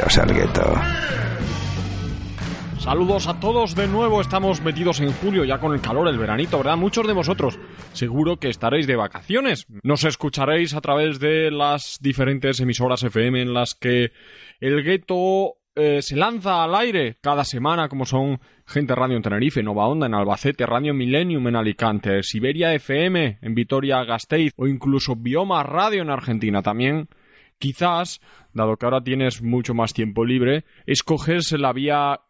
Al gueto. Saludos a todos de nuevo, estamos metidos en julio ya con el calor, el veranito, ¿verdad? Muchos de vosotros seguro que estaréis de vacaciones. Nos escucharéis a través de las diferentes emisoras FM en las que el gueto eh, se lanza al aire cada semana, como son Gente Radio en Tenerife, Nova Onda en Albacete, Radio Millennium en Alicante, Siberia FM en Vitoria-Gasteiz o incluso Bioma Radio en Argentina. También quizás, dado que ahora tienes mucho más tiempo libre, escoges la vía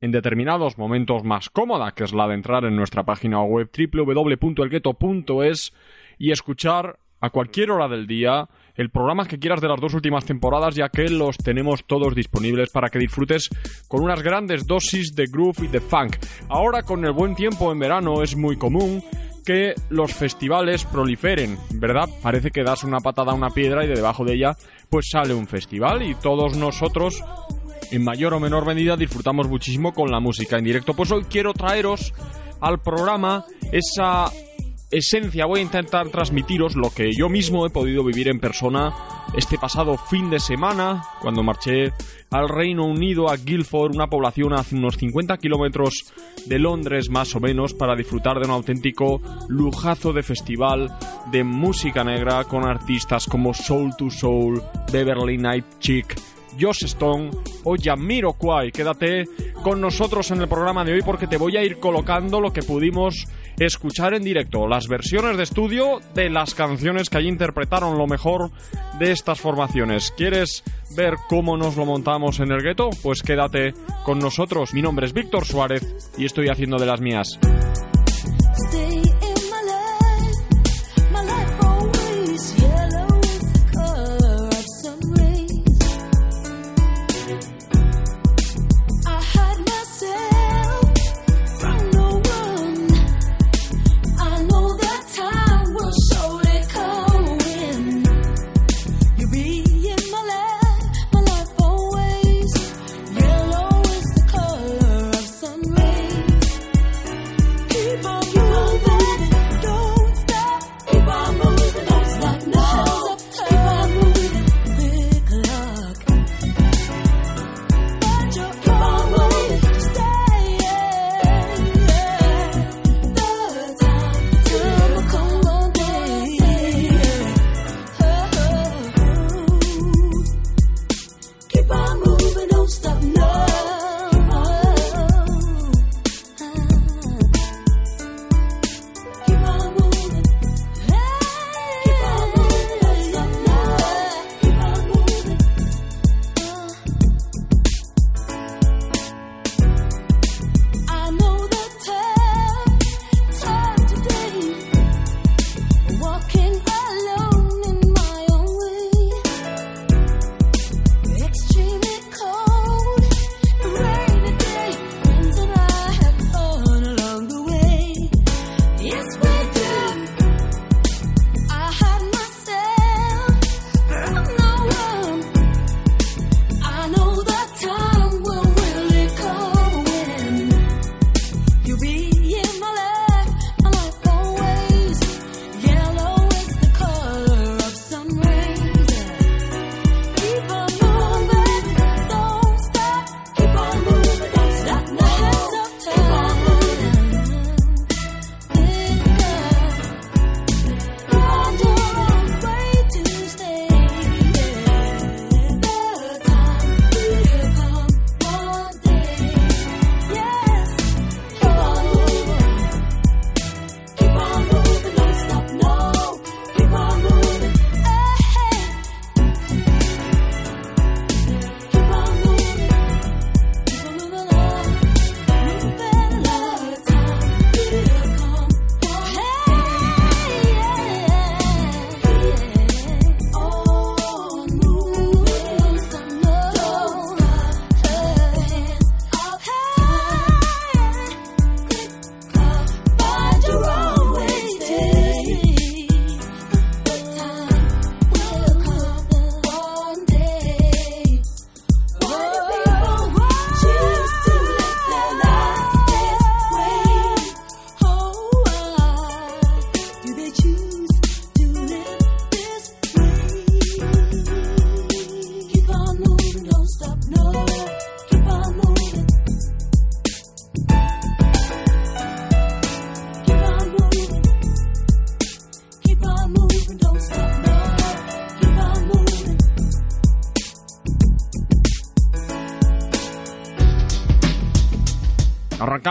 en determinados momentos más cómoda, que es la de entrar en nuestra página web www.elgueto.es y escuchar a cualquier hora del día el programa que quieras de las dos últimas temporadas, ya que los tenemos todos disponibles para que disfrutes con unas grandes dosis de groove y de funk. Ahora, con el buen tiempo en verano, es muy común que los festivales proliferen, ¿verdad? Parece que das una patada a una piedra y de debajo de ella pues sale un festival y todos nosotros en mayor o menor medida disfrutamos muchísimo con la música en directo. Pues hoy quiero traeros al programa esa esencia, voy a intentar transmitiros lo que yo mismo he podido vivir en persona este pasado fin de semana, cuando marché al Reino Unido, a Guildford, una población a unos 50 kilómetros de Londres más o menos, para disfrutar de un auténtico lujazo de festival de música negra con artistas como Soul to Soul, Beverly Night Chick, Josh Stone o Yamiro Kwai. Quédate con nosotros en el programa de hoy porque te voy a ir colocando lo que pudimos escuchar en directo, las versiones de estudio de las canciones que allí interpretaron lo mejor de estas formaciones. ¿Quieres ver cómo nos lo montamos en el gueto? Pues quédate con nosotros. Mi nombre es Víctor Suárez y estoy haciendo de las mías.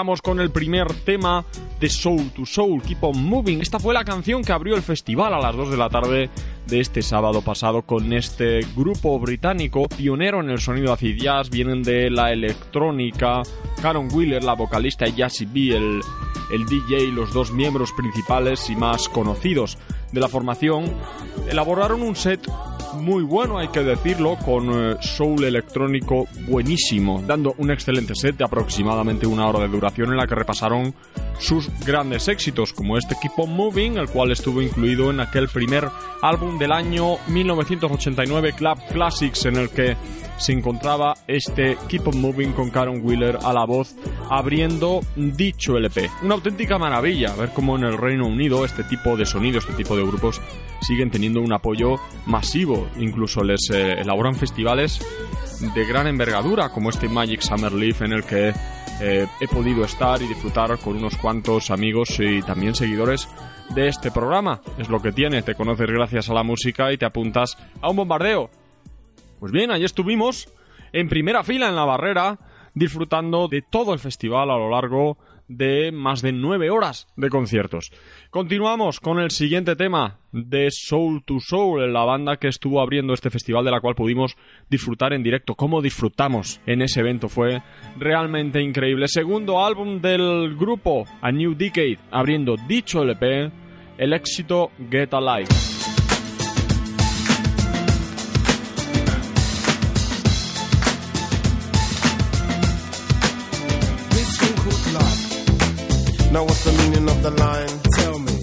Con el primer tema de Soul to Soul, Keep on Moving. Esta fue la canción que abrió el festival a las 2 de la tarde de este sábado pasado con este grupo británico pionero en el sonido acid jazz. Vienen de la electrónica. Karen Wheeler, la vocalista, y Jassy B, el, el DJ, los dos miembros principales y más conocidos de la formación, elaboraron un set muy bueno, hay que decirlo, con eh, soul electrónico buenísimo, dando un excelente set de aproximadamente una hora de duración en la que repasaron sus grandes éxitos, como este on Moving, el cual estuvo incluido en aquel primer álbum del año 1989, Club Classics, en el que se encontraba este Keep on Moving con Karen Wheeler a la voz abriendo dicho LP. Una auténtica maravilla ver cómo en el Reino Unido este tipo de sonido, este tipo de grupos siguen teniendo un apoyo masivo. Incluso les eh, elaboran festivales de gran envergadura como este Magic Summer Leaf en el que eh, he podido estar y disfrutar con unos cuantos amigos y también seguidores de este programa. Es lo que tiene, te conoces gracias a la música y te apuntas a un bombardeo. Pues bien, ahí estuvimos en primera fila en la barrera disfrutando de todo el festival a lo largo de más de nueve horas de conciertos. Continuamos con el siguiente tema de Soul to Soul, la banda que estuvo abriendo este festival de la cual pudimos disfrutar en directo. Cómo disfrutamos en ese evento fue realmente increíble. Segundo álbum del grupo, A New Decade, abriendo dicho LP, el éxito Get Alive. Now what's the meaning of the line? Tell me.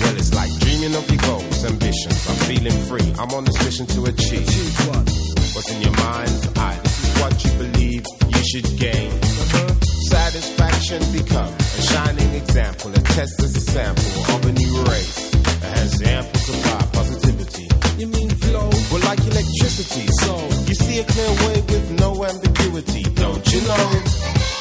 Well, it's like dreaming of your goals, ambitions. I'm feeling free. I'm on this mission to achieve. Achieve what? What's in your mind? I. This is what you believe you should gain. Uh-huh. Satisfaction become a shining example, a test as a sample of a new race that has ample supply positivity. You mean flow? Well, like electricity. So you see a clear way with no ambiguity, don't you know?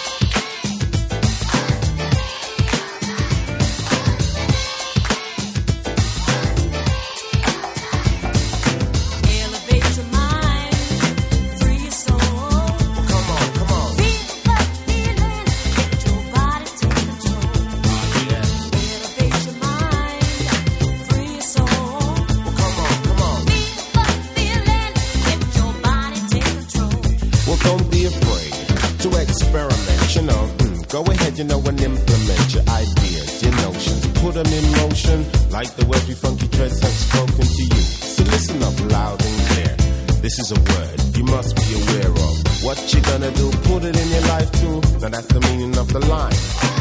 You know, and implement your ideas, your notions. Put them in motion like the words we funky dreads have spoken to you. So listen up loud and clear. This is a word you must be aware of. What you gonna do, put it in your life too. Now that's the meaning of the line.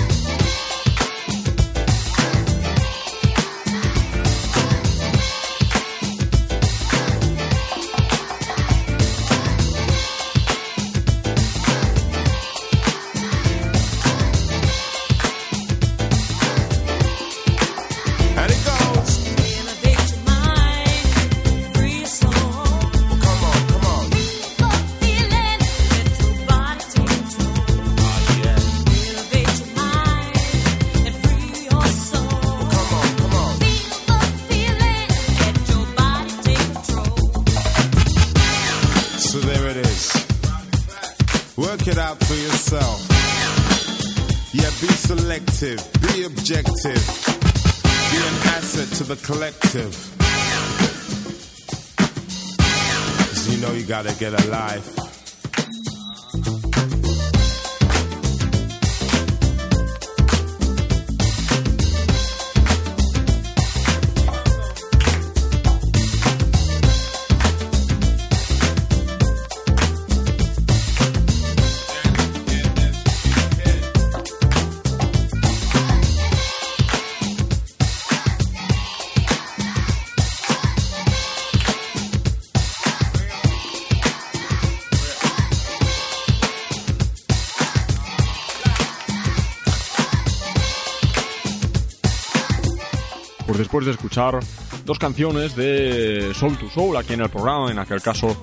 Collective. So you know you gotta get a life. Después de escuchar dos canciones de Soul to Soul aquí en el programa, en aquel caso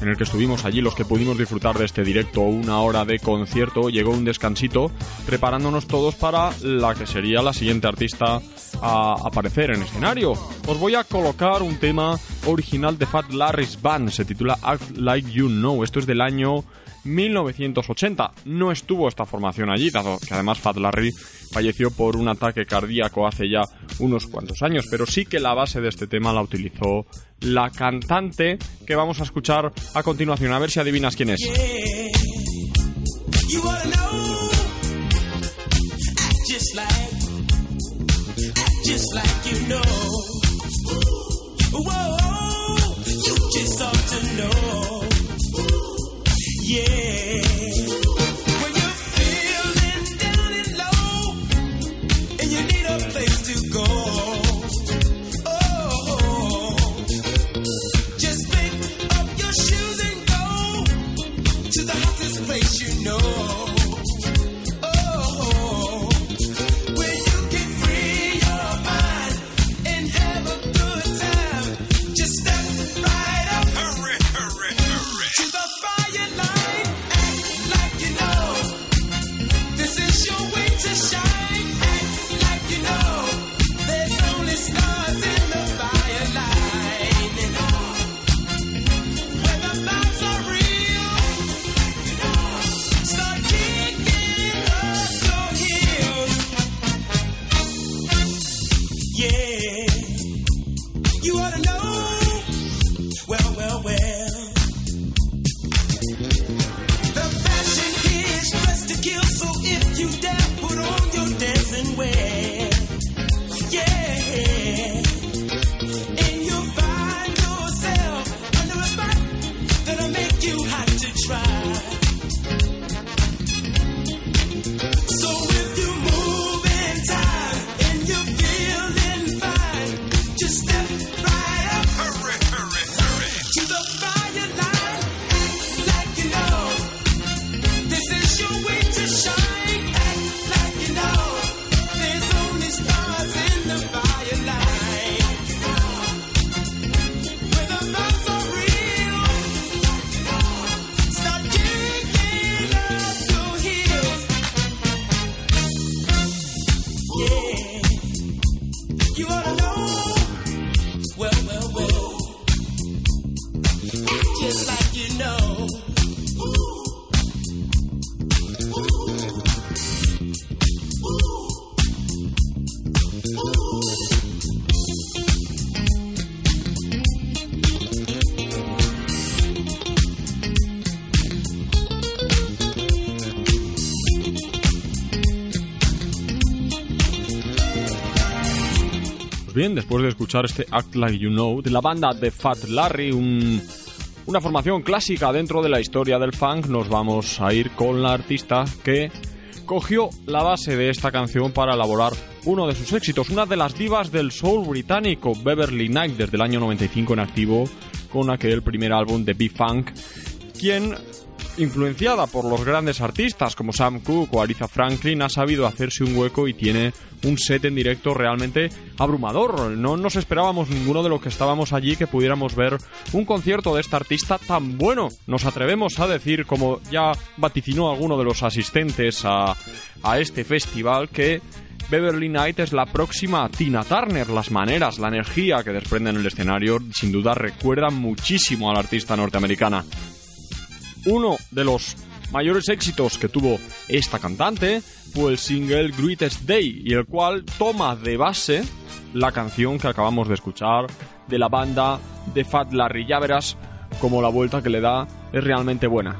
en el que estuvimos allí los que pudimos disfrutar de este directo, una hora de concierto, llegó un descansito preparándonos todos para la que sería la siguiente artista a aparecer en escenario. Os voy a colocar un tema original de Fat Larry's Band, se titula Act Like You Know, esto es del año 1980. No estuvo esta formación allí, dado que además Fat Larry falleció por un ataque cardíaco hace ya unos cuantos años, pero sí que la base de este tema la utilizó la cantante que vamos a escuchar a continuación, a ver si adivinas quién es. Yeah. You hot to try. Bien, después de escuchar este Act Like You Know de la banda de Fat Larry, un- una formación clásica dentro de la historia del funk, nos vamos a ir con la artista que cogió la base de esta canción para elaborar uno de sus éxitos, una de las divas del soul británico, Beverly Knight, desde el año 95 en activo con aquel primer álbum de B-Funk, quien influenciada por los grandes artistas como Sam Cooke o Aretha Franklin, ha sabido hacerse un hueco y tiene un set en directo realmente abrumador. No nos esperábamos ninguno de los que estábamos allí que pudiéramos ver un concierto de esta artista tan bueno. Nos atrevemos a decir, como ya vaticinó alguno de los asistentes a, a este festival, que Beverly Knight es la próxima Tina Turner. Las maneras, la energía que desprende en el escenario, sin duda recuerdan muchísimo a la artista norteamericana. Uno de los mayores éxitos que tuvo esta cantante fue el single Greatest Day, y el cual toma de base la canción que acabamos de escuchar de la banda de Fat Larry. Ya verás como la vuelta que le da es realmente buena.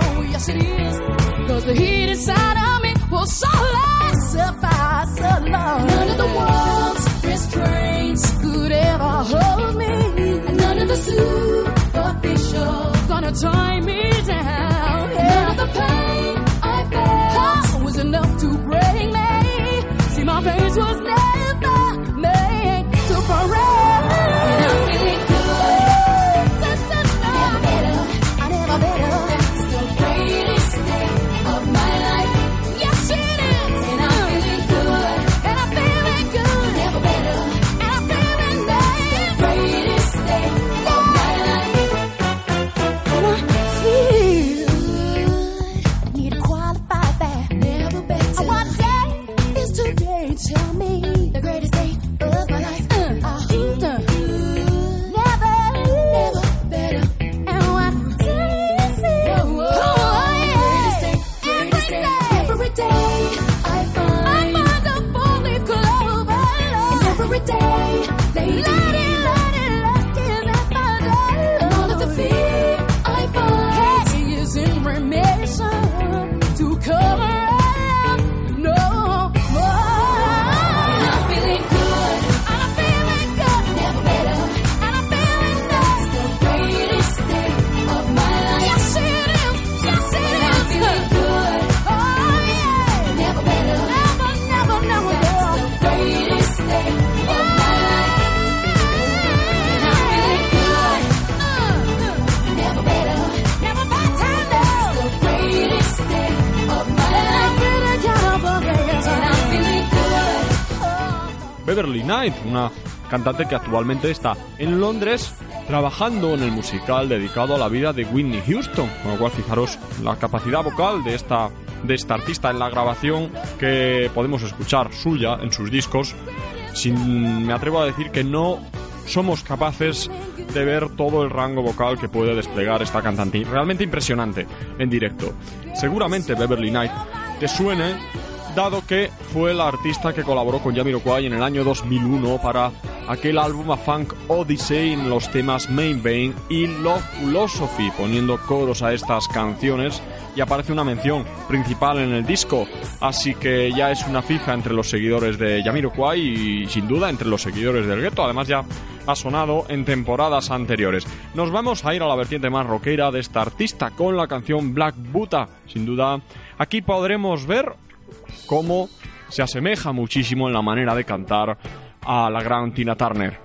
Soul. Yes, it is. Cause the heat inside of me will solely suffice alone. None of the world's restraints could ever hold me. And none of the superficial gonna tie me down. None of the pain I felt was enough to break me. See, my face was never Beverly Knight, una cantante que actualmente está en Londres trabajando en el musical dedicado a la vida de Whitney Houston, con lo cual fijaros la capacidad vocal de esta de esta artista en la grabación que podemos escuchar suya en sus discos. Sin, me atrevo a decir que no somos capaces de ver todo el rango vocal que puede desplegar esta cantante. Realmente impresionante en directo. Seguramente Beverly Knight te suene dado que fue la artista que colaboró con Jamiroquai en el año 2001 para aquel álbum A Funk Odyssey en los temas Main Vein y Love Philosophy, poniendo coros a estas canciones. Y aparece una mención principal en el disco, así que ya es una fija entre los seguidores de Jamiroquai y sin duda entre los seguidores del gueto, además ya ha sonado en temporadas anteriores. Nos vamos a ir a la vertiente más rockera de esta artista con la canción Black Buddha, sin duda aquí podremos ver cómo se asemeja muchísimo en la manera de cantar a la gran Tina Turner.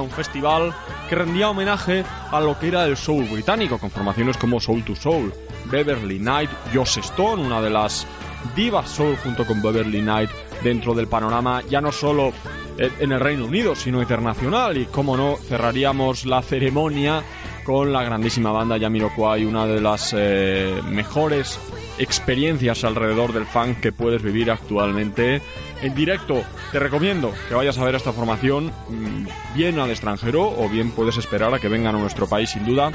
Un festival que rendía homenaje a lo que era el soul británico, con formaciones como Soul to Soul, Beverly Knight, Joss Stone, una de las divas soul junto con Beverly Knight dentro del panorama ya no solo en el Reino Unido, sino internacional. Y como no, cerraríamos la ceremonia con la grandísima banda Jamiroquai, una de las eh, mejores experiencias alrededor del funk que puedes vivir actualmente en directo. Te recomiendo que vayas a ver esta formación mm, bien al extranjero o bien puedes esperar a que vengan a nuestro país sin duda.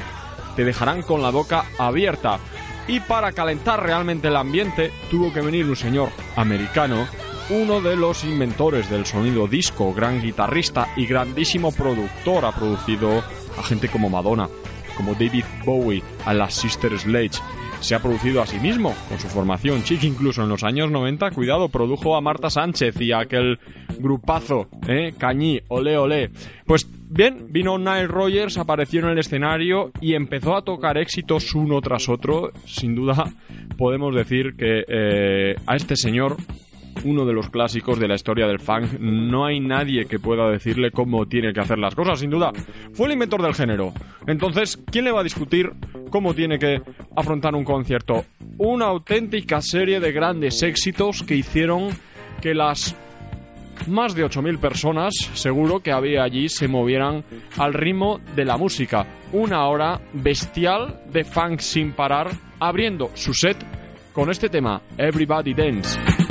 Te dejarán con la boca abierta. Y para calentar realmente el ambiente tuvo que venir un señor americano uno de los inventores del sonido disco, gran guitarrista y grandísimo productor. Ha producido a gente como Madonna, como David Bowie, a las Sister Sledge. Se ha producido a sí mismo con su formación chic, incluso en los años 90, cuidado, produjo a Marta Sánchez y a aquel grupazo, ¿eh? Cañí, ole ole. Pues bien, vino Nile Rogers, apareció en el escenario y empezó a tocar éxitos uno tras otro. Sin duda, podemos decir que eh, a este señor uno de los clásicos de la historia del funk. No hay nadie que pueda decirle cómo tiene que hacer las cosas, sin duda. Fue el inventor del género. Entonces, ¿quién le va a discutir cómo tiene que afrontar un concierto? Una auténtica serie de grandes éxitos que hicieron que las más de 8.000 personas, seguro que había allí, se movieran al ritmo de la música. Una hora bestial de funk sin parar, abriendo su set con este tema, Everybody Dance.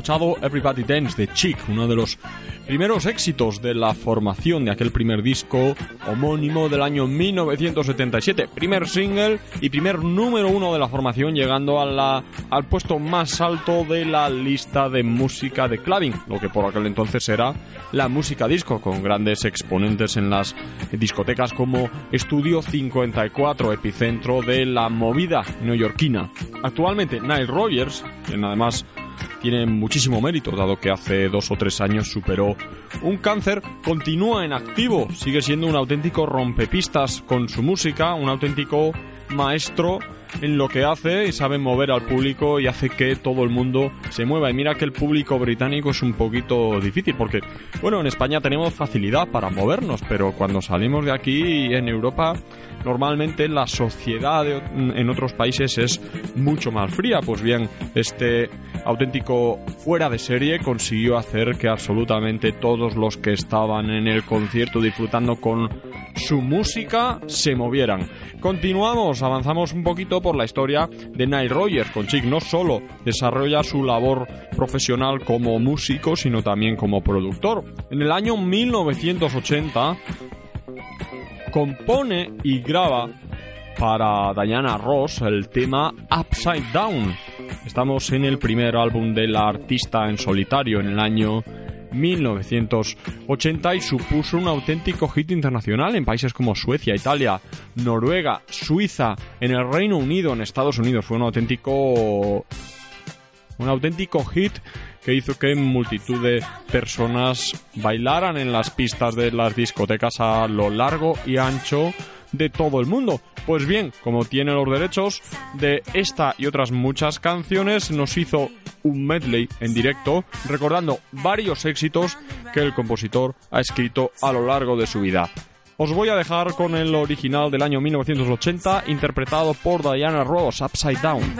Escuchado Everybody Dance de Chic, uno de los primeros éxitos de la formación de aquel primer disco homónimo del año 1977. Primer single y primer número uno de la formación, llegando a la, al puesto más alto de la lista de música de clubbing, lo que por aquel entonces era la música disco, con grandes exponentes en las discotecas como Estudio 54, epicentro de la movida neoyorquina. Actualmente, Nile Rogers, quien además tiene muchísimo mérito, dado que hace dos o tres años superó un cáncer, continúa en activo, sigue siendo un auténtico rompepistas con su música, un auténtico maestro en lo que hace y sabe mover al público y hace que todo el mundo se mueva. Y mira que el público británico es un poquito difícil porque, bueno, en España tenemos facilidad para movernos, pero cuando salimos de aquí en Europa, normalmente la sociedad en otros países es mucho más fría. Pues bien, este auténtico fuera de serie consiguió hacer que absolutamente todos los que estaban en el concierto disfrutando con su música se movieran. Continuamos, avanzamos un poquito por la historia de Nile Rogers con Chic. No solo desarrolla su labor profesional como músico, sino también como productor. En el año 1980 compone y graba para Diana Ross el tema Upside Down. Estamos en el primer álbum de la artista en solitario en el año 1980 y supuso un auténtico hit internacional en países como Suecia, Italia, Noruega, Suiza, en el Reino Unido, en Estados Unidos. Fue un auténtico un auténtico hit que hizo que multitud de personas bailaran en las pistas de las discotecas a lo largo y ancho de todo el mundo. Pues bien, como tiene los derechos de esta y otras muchas canciones, nos hizo un medley en directo recordando varios éxitos que el compositor ha escrito a lo largo de su vida. Os voy a dejar con el original del año 1980 interpretado por Diana Ross, Upside Down.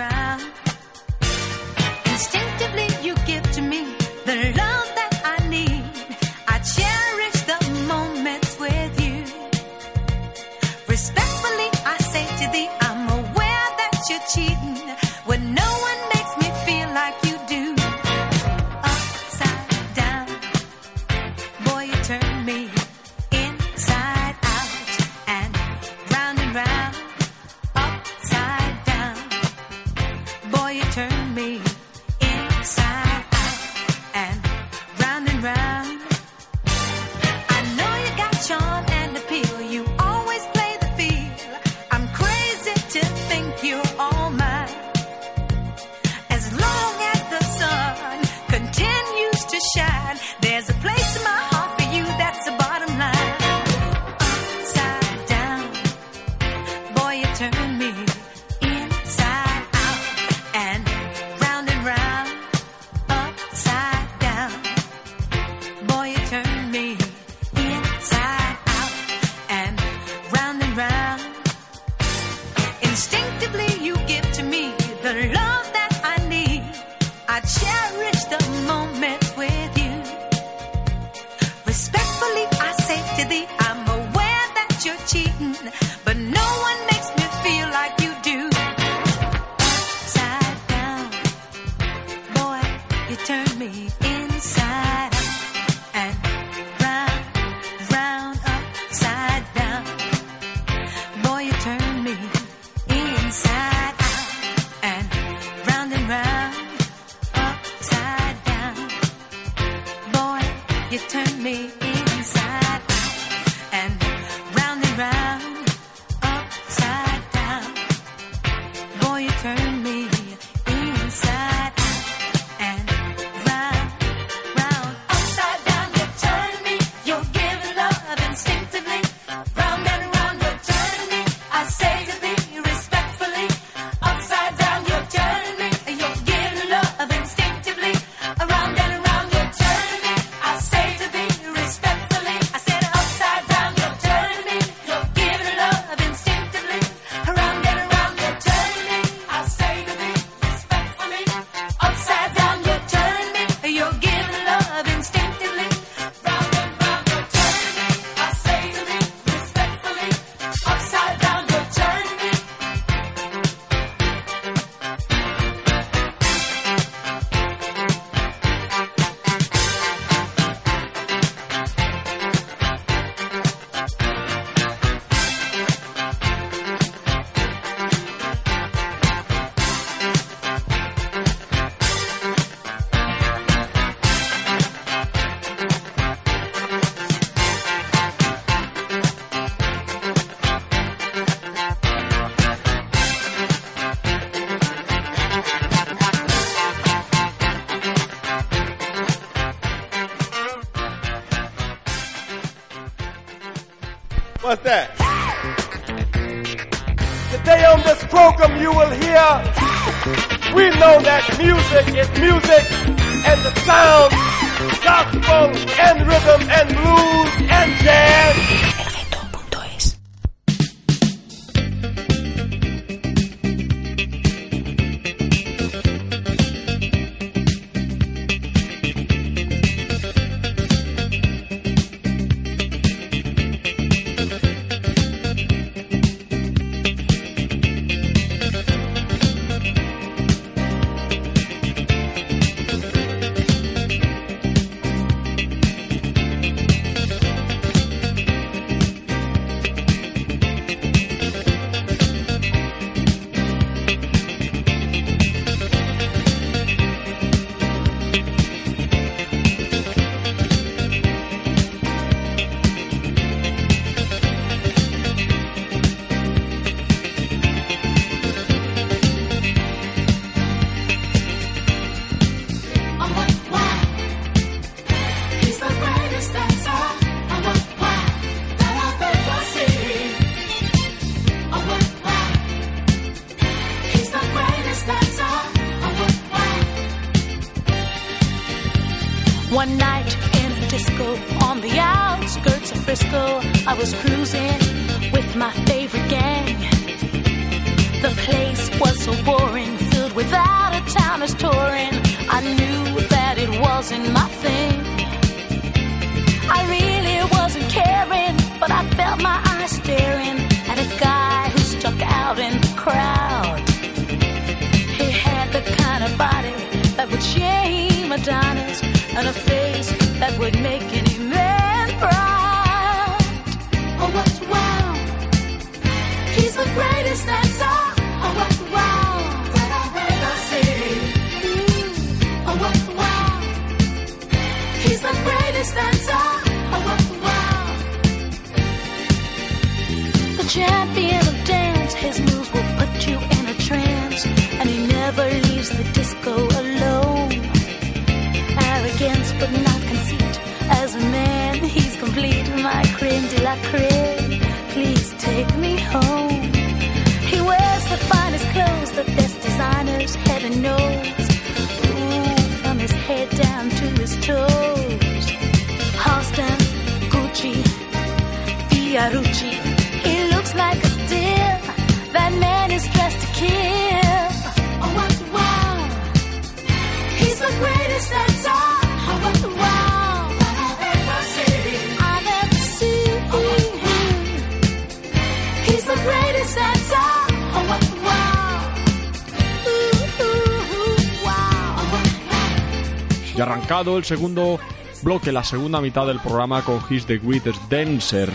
Arrancado el segundo bloque, la segunda mitad del programa con His the Greatest Dancer,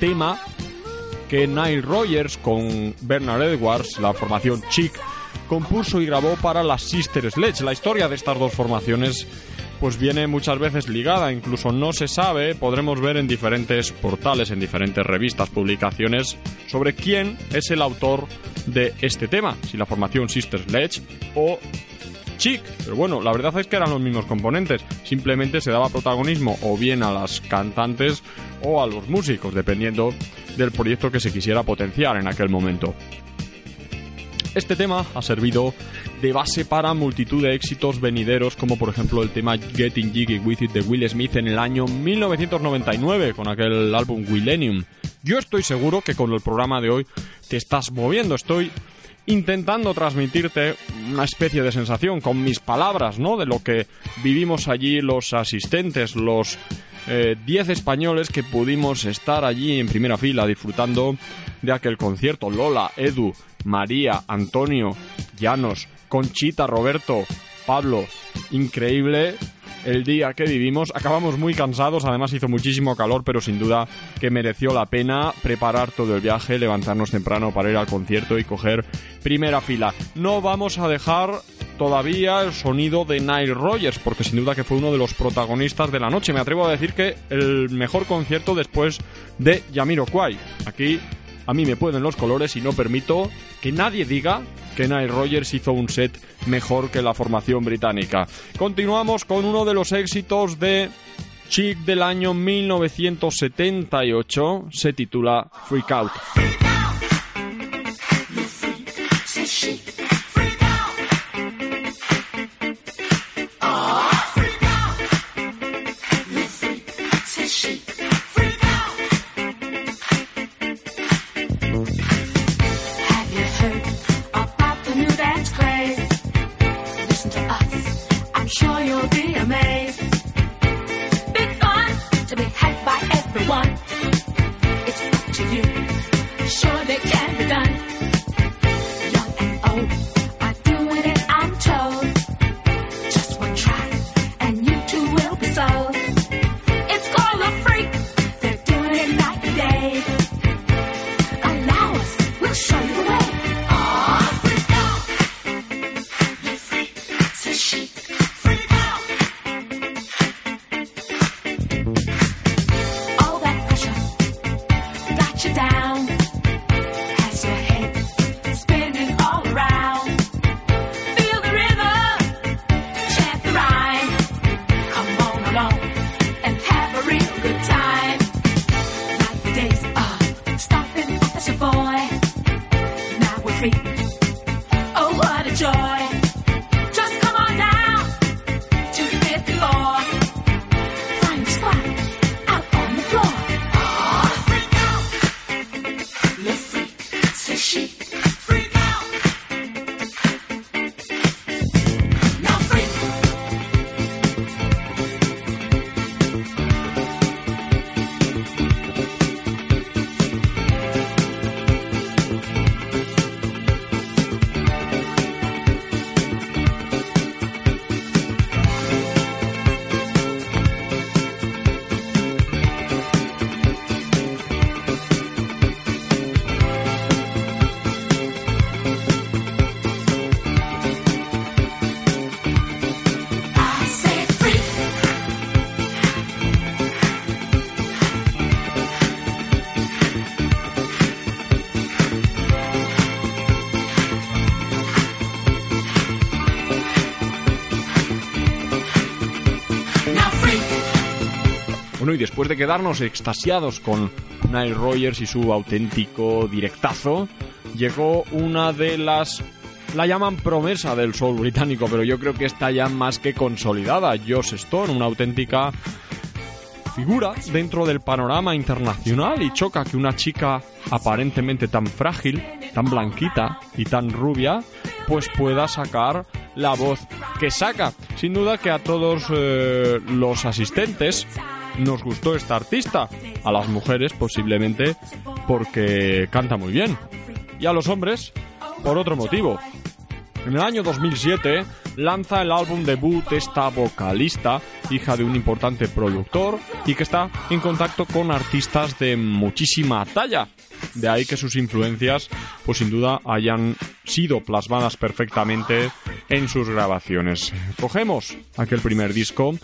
tema que Nile Rogers con Bernard Edwards, la formación Chic, compuso y grabó para las Sister Sledge. La historia de estas dos formaciones pues viene muchas veces ligada, incluso no se sabe, podremos ver en diferentes portales, en diferentes revistas, publicaciones, sobre quién es el autor de este tema, si la formación Sister Sledge o Chic. Pero bueno, la verdad es que eran los mismos componentes. Simplemente se daba protagonismo o bien a las cantantes o a los músicos, dependiendo del proyecto que se quisiera potenciar en aquel momento. Este tema ha servido de base para multitud de éxitos venideros, como por ejemplo el tema Getting Jiggy With It de Will Smith en el año 1999, con aquel álbum Millennium. Yo estoy seguro que con el programa de hoy te estás moviendo, estoy intentando transmitirte una especie de sensación con mis palabras, ¿no? De lo que vivimos allí los asistentes, los 10 españoles que pudimos estar allí en primera fila disfrutando de aquel concierto. Lola, Edu, María, Antonio, Llanos, Conchita, Roberto, Pablo. Increíble el día que vivimos. Acabamos muy cansados, además hizo muchísimo calor, pero sin duda que mereció la pena preparar todo el viaje, levantarnos temprano para ir al concierto y coger primera fila. No vamos a dejar todavía el sonido de Nile Rogers, porque sin duda que fue uno de los protagonistas de la noche. Me atrevo a decir que el mejor concierto después de Yamiroquai. Aquí a mí me pueden los colores y no permito que nadie diga que Nile Rogers hizo un set mejor que la formación británica. Continuamos con uno de los éxitos de Chic del año 1978 se titula Freak Out. Y después de quedarnos extasiados con Nile Rogers y su auténtico directazo, llegó una de las... La llaman promesa del soul británico, pero yo creo que está ya más que consolidada. Joss Stone, una auténtica figura dentro del panorama internacional y choca que una chica aparentemente tan frágil, tan blanquita y tan rubia, pues pueda sacar la voz que saca. Sin duda que a todos eh, los asistentes nos gustó esta artista, a las mujeres posiblemente porque canta muy bien y a los hombres por otro motivo. En el año 2007 lanza el álbum debut esta vocalista, hija de un importante productor y que está en contacto con artistas de muchísima talla. De ahí que sus influencias, pues sin duda, hayan sido plasmadas perfectamente en sus grabaciones. Cogemos aquel primer disco,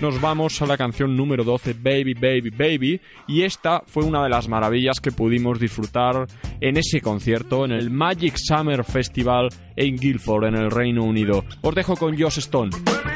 nos vamos a la canción número 12, Baby, Baby, Baby, y esta fue una de las maravillas que pudimos disfrutar en ese concierto, en el Magic Summer Festival en Guildford, en el Reino Unido. Os dejo con Joss Stone.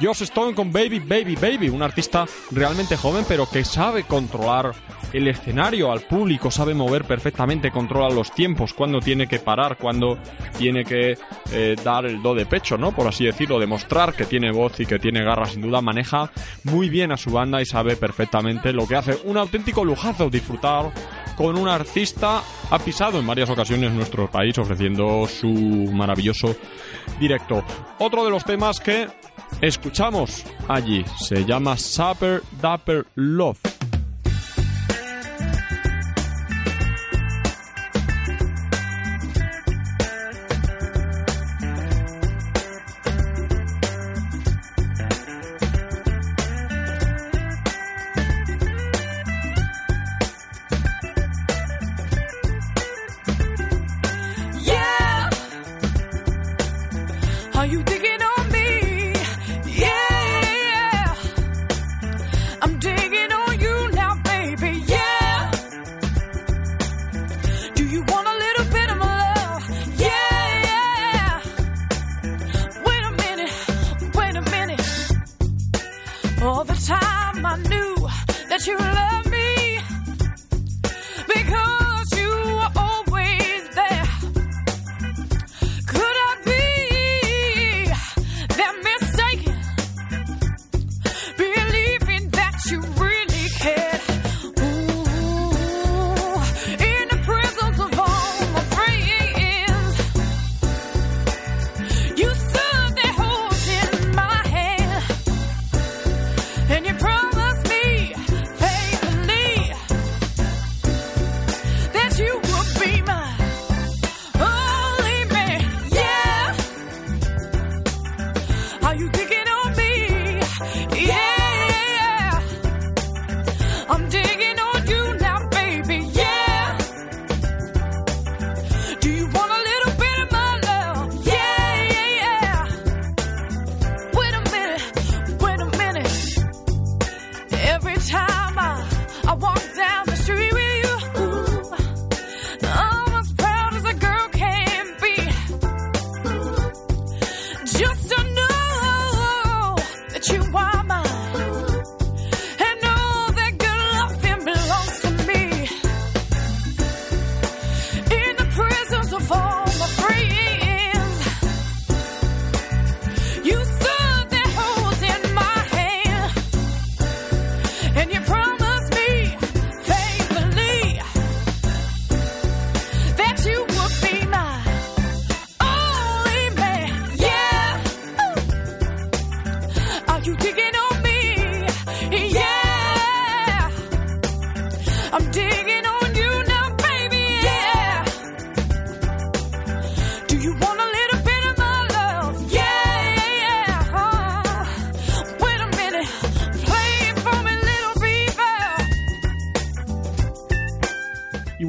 Joss Stone con Baby, Baby, Baby, un artista realmente joven pero que sabe controlar el escenario al público, sabe mover perfectamente, controla los tiempos, cuando tiene que parar, cuando tiene que eh, dar el do de pecho, ¿no? Por así decirlo, demostrar que tiene voz y que tiene garra, sin duda maneja muy bien a su banda y sabe perfectamente lo que hace. Un auténtico lujazo disfrutar con un artista ha pisado en varias ocasiones nuestro país ofreciendo su maravilloso directo. Otro de los temas que escuchamos allí se llama Super Dapper Love.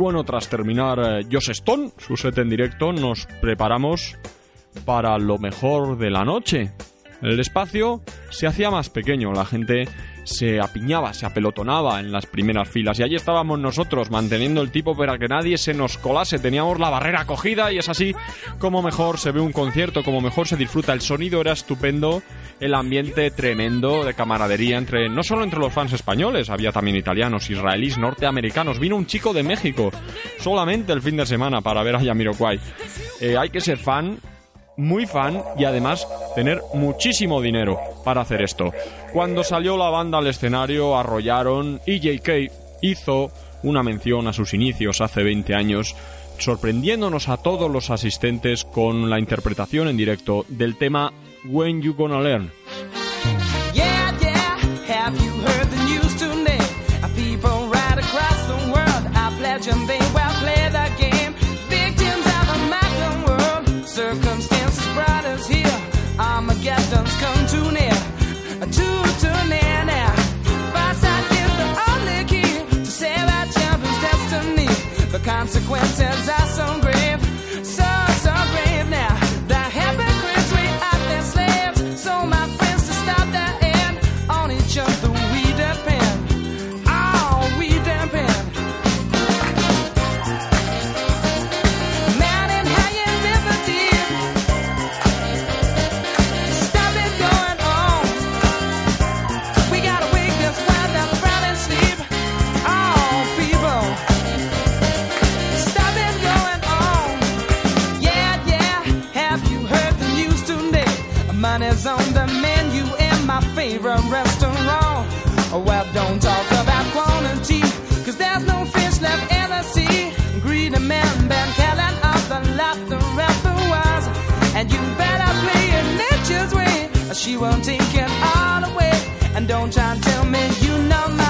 Bueno, tras terminar eh, Joss Stone, su set en directo, nos preparamos para lo mejor de la noche. El espacio se hacía más pequeño, la gente se apiñaba, se apelotonaba en las primeras filas. Y allí estábamos nosotros manteniendo el tipo para que nadie se nos colase, teníamos la barrera cogida y es así como mejor se ve un concierto, como mejor se disfruta, el sonido era estupendo, el ambiente tremendo de camaradería entre no solo entre los fans españoles, había también italianos, israelíes, norteamericanos, vino un chico de México solamente el fin de semana para ver a Yamiroquai. Eh, hay que ser fan muy fan y además tener muchísimo dinero para hacer esto. Cuando salió la banda al escenario, arrollaron y JK hizo una mención a sus inicios hace 20 años, sorprendiéndonos a todos los asistentes con la interpretación en directo del tema When You Gonna Learn. She won't take it all away. And don't try and tell me you know my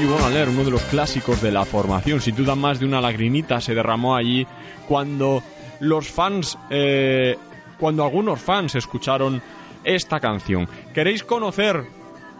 You Gonna Learn, uno de los clásicos de la formación. Sin duda más de una lagrimita se derramó allí cuando los fans, eh, cuando algunos fans escucharon esta canción. ¿Queréis conocer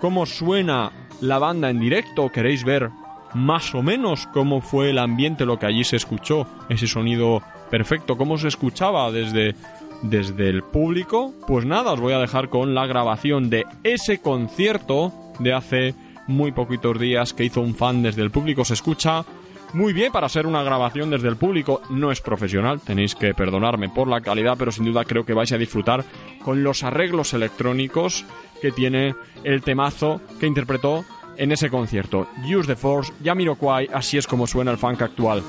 cómo suena la banda en directo? ¿Queréis ver más o menos cómo fue el ambiente, lo que allí se escuchó? Ese sonido perfecto, cómo se escuchaba desde desde el público, pues nada, os voy a dejar con la grabación de ese concierto de hace muy poquitos días que hizo un fan desde el público. Se escucha muy bien para ser una grabación desde el público. No es profesional, tenéis que perdonarme por la calidad, pero sin duda creo que vais a disfrutar con los arreglos electrónicos que tiene el temazo que interpretó en ese concierto. Use the Force, Jamiroquai, así es como suena el funk actual.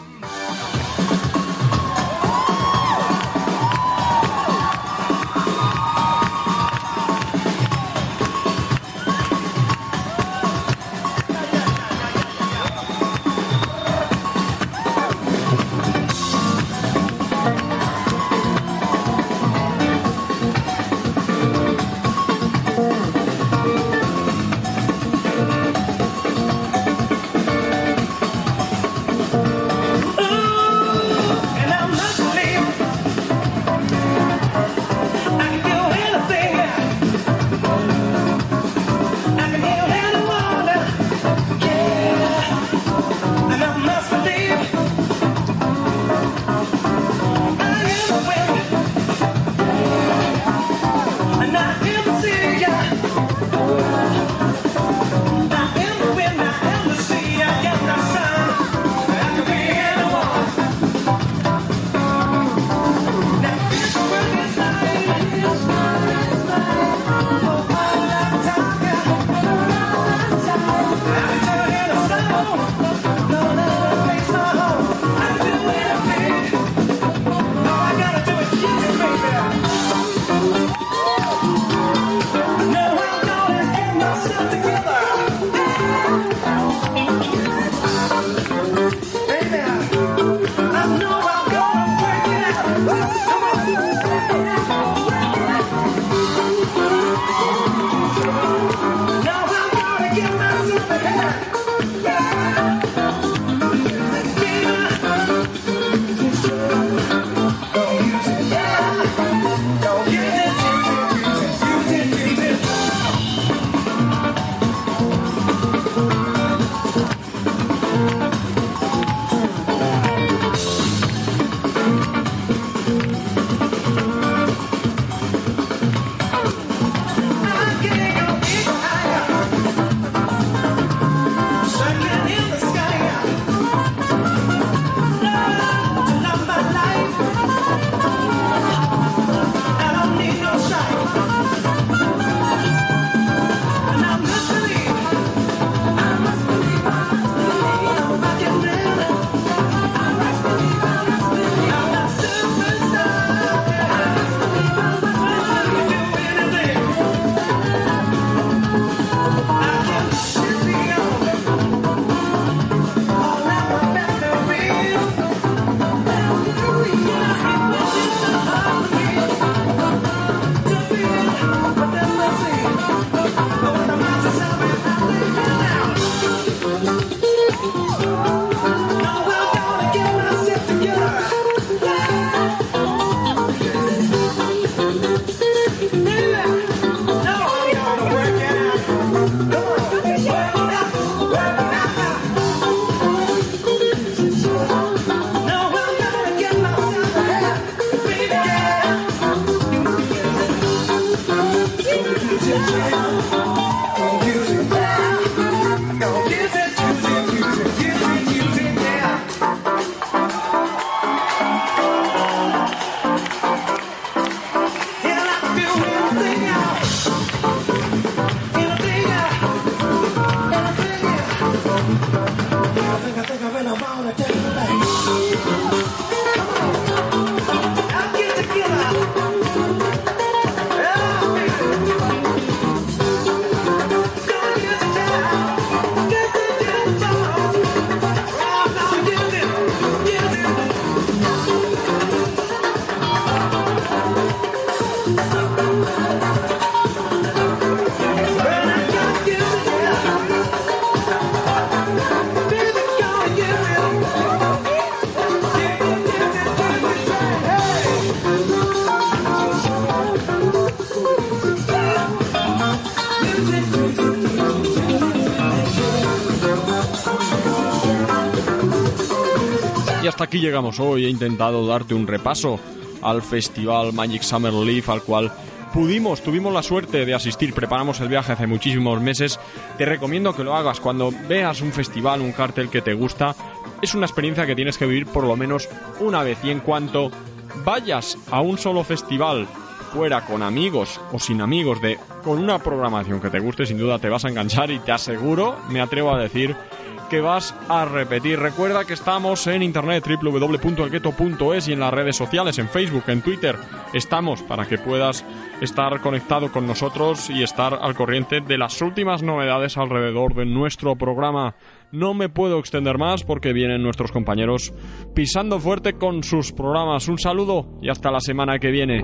Aquí llegamos hoy. He intentado darte un repaso al festival Magic Summer Leaf, al cual pudimos, tuvimos la suerte de asistir. Preparamos el viaje hace muchísimos meses. Te recomiendo que lo hagas cuando veas un festival, un cartel que te gusta. Es una experiencia que tienes que vivir por lo menos una vez. Y en cuanto vayas a un solo festival, fuera con amigos o sin amigos, de con una programación que te guste, sin duda te vas a enganchar y te aseguro, me atrevo a decir que vas a repetir. Recuerda que estamos en internet www.elgueto.es y en las redes sociales, en Facebook, en Twitter. Estamos para que puedas estar conectado con nosotros y estar al corriente de las últimas novedades alrededor de nuestro programa. No me puedo extender más porque vienen nuestros compañeros pisando fuerte con sus programas. Un saludo y hasta la semana que viene.